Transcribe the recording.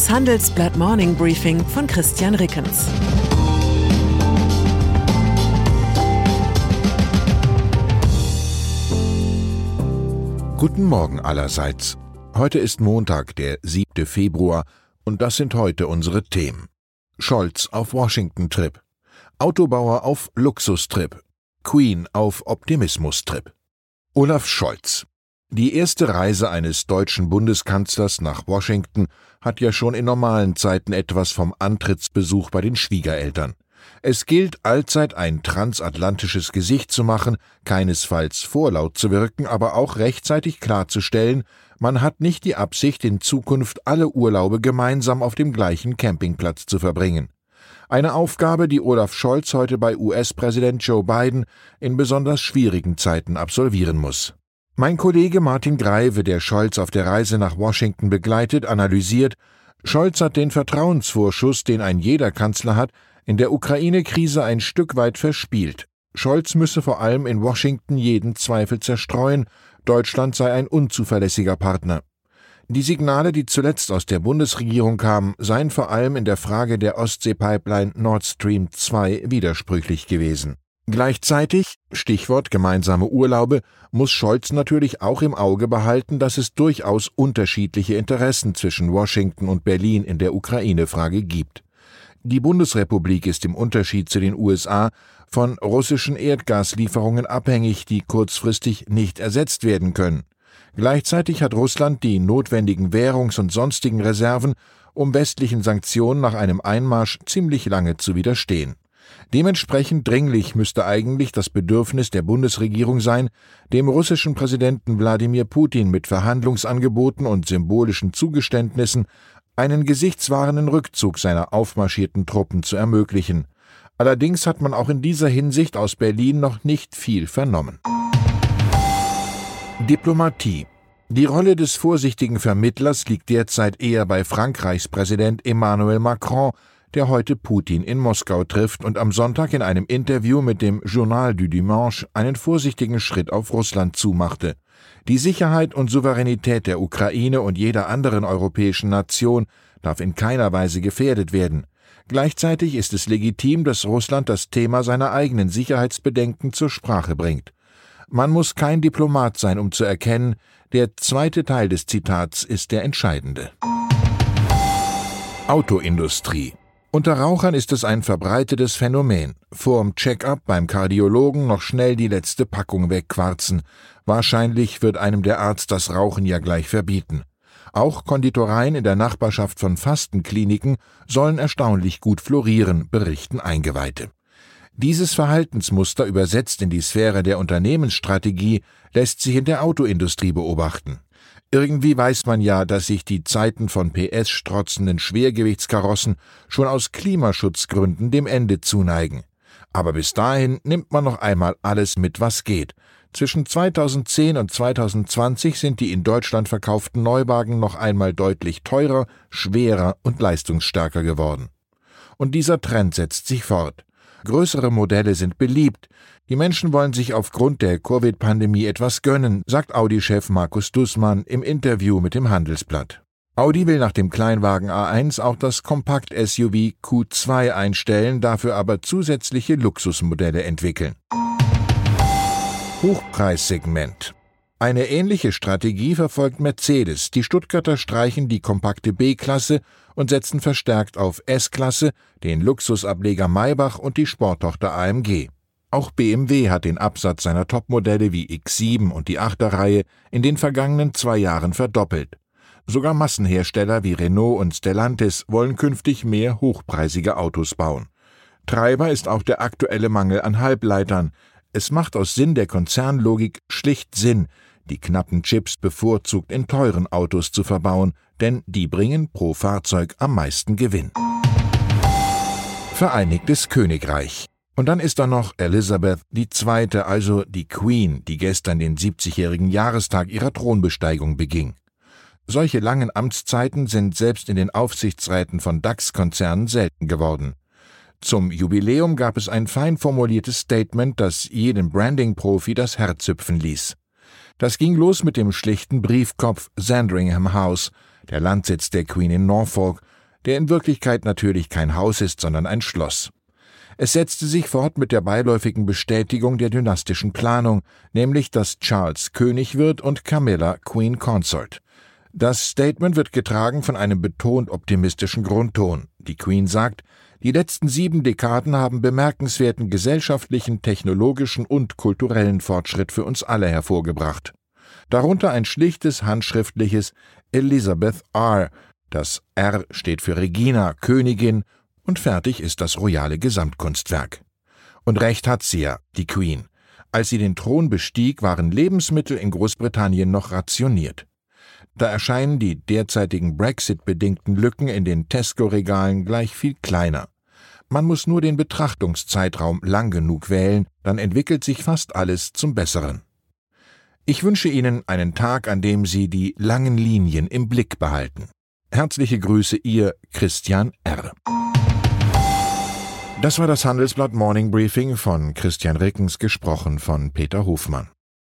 Das Handelsblatt Morning Briefing von Christian Rickens. Guten Morgen allerseits. Heute ist Montag, der 7. Februar, und das sind heute unsere Themen. Scholz auf Washington-Trip. Autobauer auf Luxustrip. Queen auf Optimismus-Trip. Olaf Scholz. Die erste Reise eines deutschen Bundeskanzlers nach Washington hat ja schon in normalen Zeiten etwas vom Antrittsbesuch bei den Schwiegereltern. Es gilt allzeit ein transatlantisches Gesicht zu machen, keinesfalls vorlaut zu wirken, aber auch rechtzeitig klarzustellen, man hat nicht die Absicht, in Zukunft alle Urlaube gemeinsam auf dem gleichen Campingplatz zu verbringen. Eine Aufgabe, die Olaf Scholz heute bei US-Präsident Joe Biden in besonders schwierigen Zeiten absolvieren muss. Mein Kollege Martin Greive, der Scholz auf der Reise nach Washington begleitet, analysiert, Scholz hat den Vertrauensvorschuss, den ein jeder Kanzler hat, in der Ukraine-Krise ein Stück weit verspielt. Scholz müsse vor allem in Washington jeden Zweifel zerstreuen, Deutschland sei ein unzuverlässiger Partner. Die Signale, die zuletzt aus der Bundesregierung kamen, seien vor allem in der Frage der Ostsee-Pipeline Nord Stream 2 widersprüchlich gewesen. Gleichzeitig, Stichwort gemeinsame Urlaube, muss Scholz natürlich auch im Auge behalten, dass es durchaus unterschiedliche Interessen zwischen Washington und Berlin in der Ukraine-Frage gibt. Die Bundesrepublik ist im Unterschied zu den USA von russischen Erdgaslieferungen abhängig, die kurzfristig nicht ersetzt werden können. Gleichzeitig hat Russland die notwendigen Währungs- und sonstigen Reserven, um westlichen Sanktionen nach einem Einmarsch ziemlich lange zu widerstehen. Dementsprechend dringlich müsste eigentlich das Bedürfnis der Bundesregierung sein, dem russischen Präsidenten Wladimir Putin mit Verhandlungsangeboten und symbolischen Zugeständnissen einen gesichtswahrenden Rückzug seiner aufmarschierten Truppen zu ermöglichen. Allerdings hat man auch in dieser Hinsicht aus Berlin noch nicht viel vernommen. Diplomatie die Rolle des vorsichtigen Vermittlers liegt derzeit eher bei Frankreichs Präsident Emmanuel Macron, der heute Putin in Moskau trifft und am Sonntag in einem Interview mit dem Journal du Dimanche einen vorsichtigen Schritt auf Russland zumachte. Die Sicherheit und Souveränität der Ukraine und jeder anderen europäischen Nation darf in keiner Weise gefährdet werden. Gleichzeitig ist es legitim, dass Russland das Thema seiner eigenen Sicherheitsbedenken zur Sprache bringt. Man muss kein Diplomat sein, um zu erkennen, der zweite Teil des Zitats ist der entscheidende. Autoindustrie unter Rauchern ist es ein verbreitetes Phänomen. Vorm Check-up beim Kardiologen noch schnell die letzte Packung wegquarzen. Wahrscheinlich wird einem der Arzt das Rauchen ja gleich verbieten. Auch Konditoreien in der Nachbarschaft von Fastenkliniken sollen erstaunlich gut florieren, berichten Eingeweihte. Dieses Verhaltensmuster übersetzt in die Sphäre der Unternehmensstrategie lässt sich in der Autoindustrie beobachten. Irgendwie weiß man ja, dass sich die Zeiten von PS-strotzenden Schwergewichtskarossen schon aus Klimaschutzgründen dem Ende zuneigen. Aber bis dahin nimmt man noch einmal alles mit, was geht. Zwischen 2010 und 2020 sind die in Deutschland verkauften Neuwagen noch einmal deutlich teurer, schwerer und leistungsstärker geworden. Und dieser Trend setzt sich fort. Größere Modelle sind beliebt. Die Menschen wollen sich aufgrund der Covid-Pandemie etwas gönnen, sagt Audi-Chef Markus Dussmann im Interview mit dem Handelsblatt. Audi will nach dem Kleinwagen A1 auch das Kompakt-SUV Q2 einstellen, dafür aber zusätzliche Luxusmodelle entwickeln. Hochpreissegment eine ähnliche Strategie verfolgt Mercedes. Die Stuttgarter streichen die kompakte B-Klasse und setzen verstärkt auf S-Klasse, den Luxusableger Maybach und die Sporttochter AMG. Auch BMW hat den Absatz seiner Topmodelle wie X7 und die Achterreihe in den vergangenen zwei Jahren verdoppelt. Sogar Massenhersteller wie Renault und Stellantis wollen künftig mehr hochpreisige Autos bauen. Treiber ist auch der aktuelle Mangel an Halbleitern. Es macht aus Sinn der Konzernlogik schlicht Sinn, die knappen Chips bevorzugt in teuren Autos zu verbauen, denn die bringen pro Fahrzeug am meisten Gewinn. Vereinigtes Königreich. Und dann ist da noch Elizabeth II., also die Queen, die gestern den 70-jährigen Jahrestag ihrer Thronbesteigung beging. Solche langen Amtszeiten sind selbst in den Aufsichtsräten von DAX-Konzernen selten geworden. Zum Jubiläum gab es ein fein formuliertes Statement, das jeden Branding-Profi das Herz hüpfen ließ. Das ging los mit dem schlichten Briefkopf Sandringham House, der Landsitz der Queen in Norfolk, der in Wirklichkeit natürlich kein Haus ist, sondern ein Schloss. Es setzte sich fort mit der beiläufigen Bestätigung der dynastischen Planung, nämlich dass Charles König wird und Camilla Queen Consort. Das Statement wird getragen von einem betont optimistischen Grundton. Die Queen sagt, die letzten sieben Dekaden haben bemerkenswerten gesellschaftlichen, technologischen und kulturellen Fortschritt für uns alle hervorgebracht. Darunter ein schlichtes handschriftliches Elizabeth R. Das R steht für Regina, Königin, und fertig ist das royale Gesamtkunstwerk. Und recht hat sie ja, die Queen. Als sie den Thron bestieg, waren Lebensmittel in Großbritannien noch rationiert. Da erscheinen die derzeitigen Brexit-bedingten Lücken in den Tesco-Regalen gleich viel kleiner. Man muss nur den Betrachtungszeitraum lang genug wählen, dann entwickelt sich fast alles zum Besseren. Ich wünsche Ihnen einen Tag, an dem Sie die langen Linien im Blick behalten. Herzliche Grüße, Ihr Christian R. Das war das Handelsblatt Morning Briefing von Christian Rickens, gesprochen von Peter Hofmann.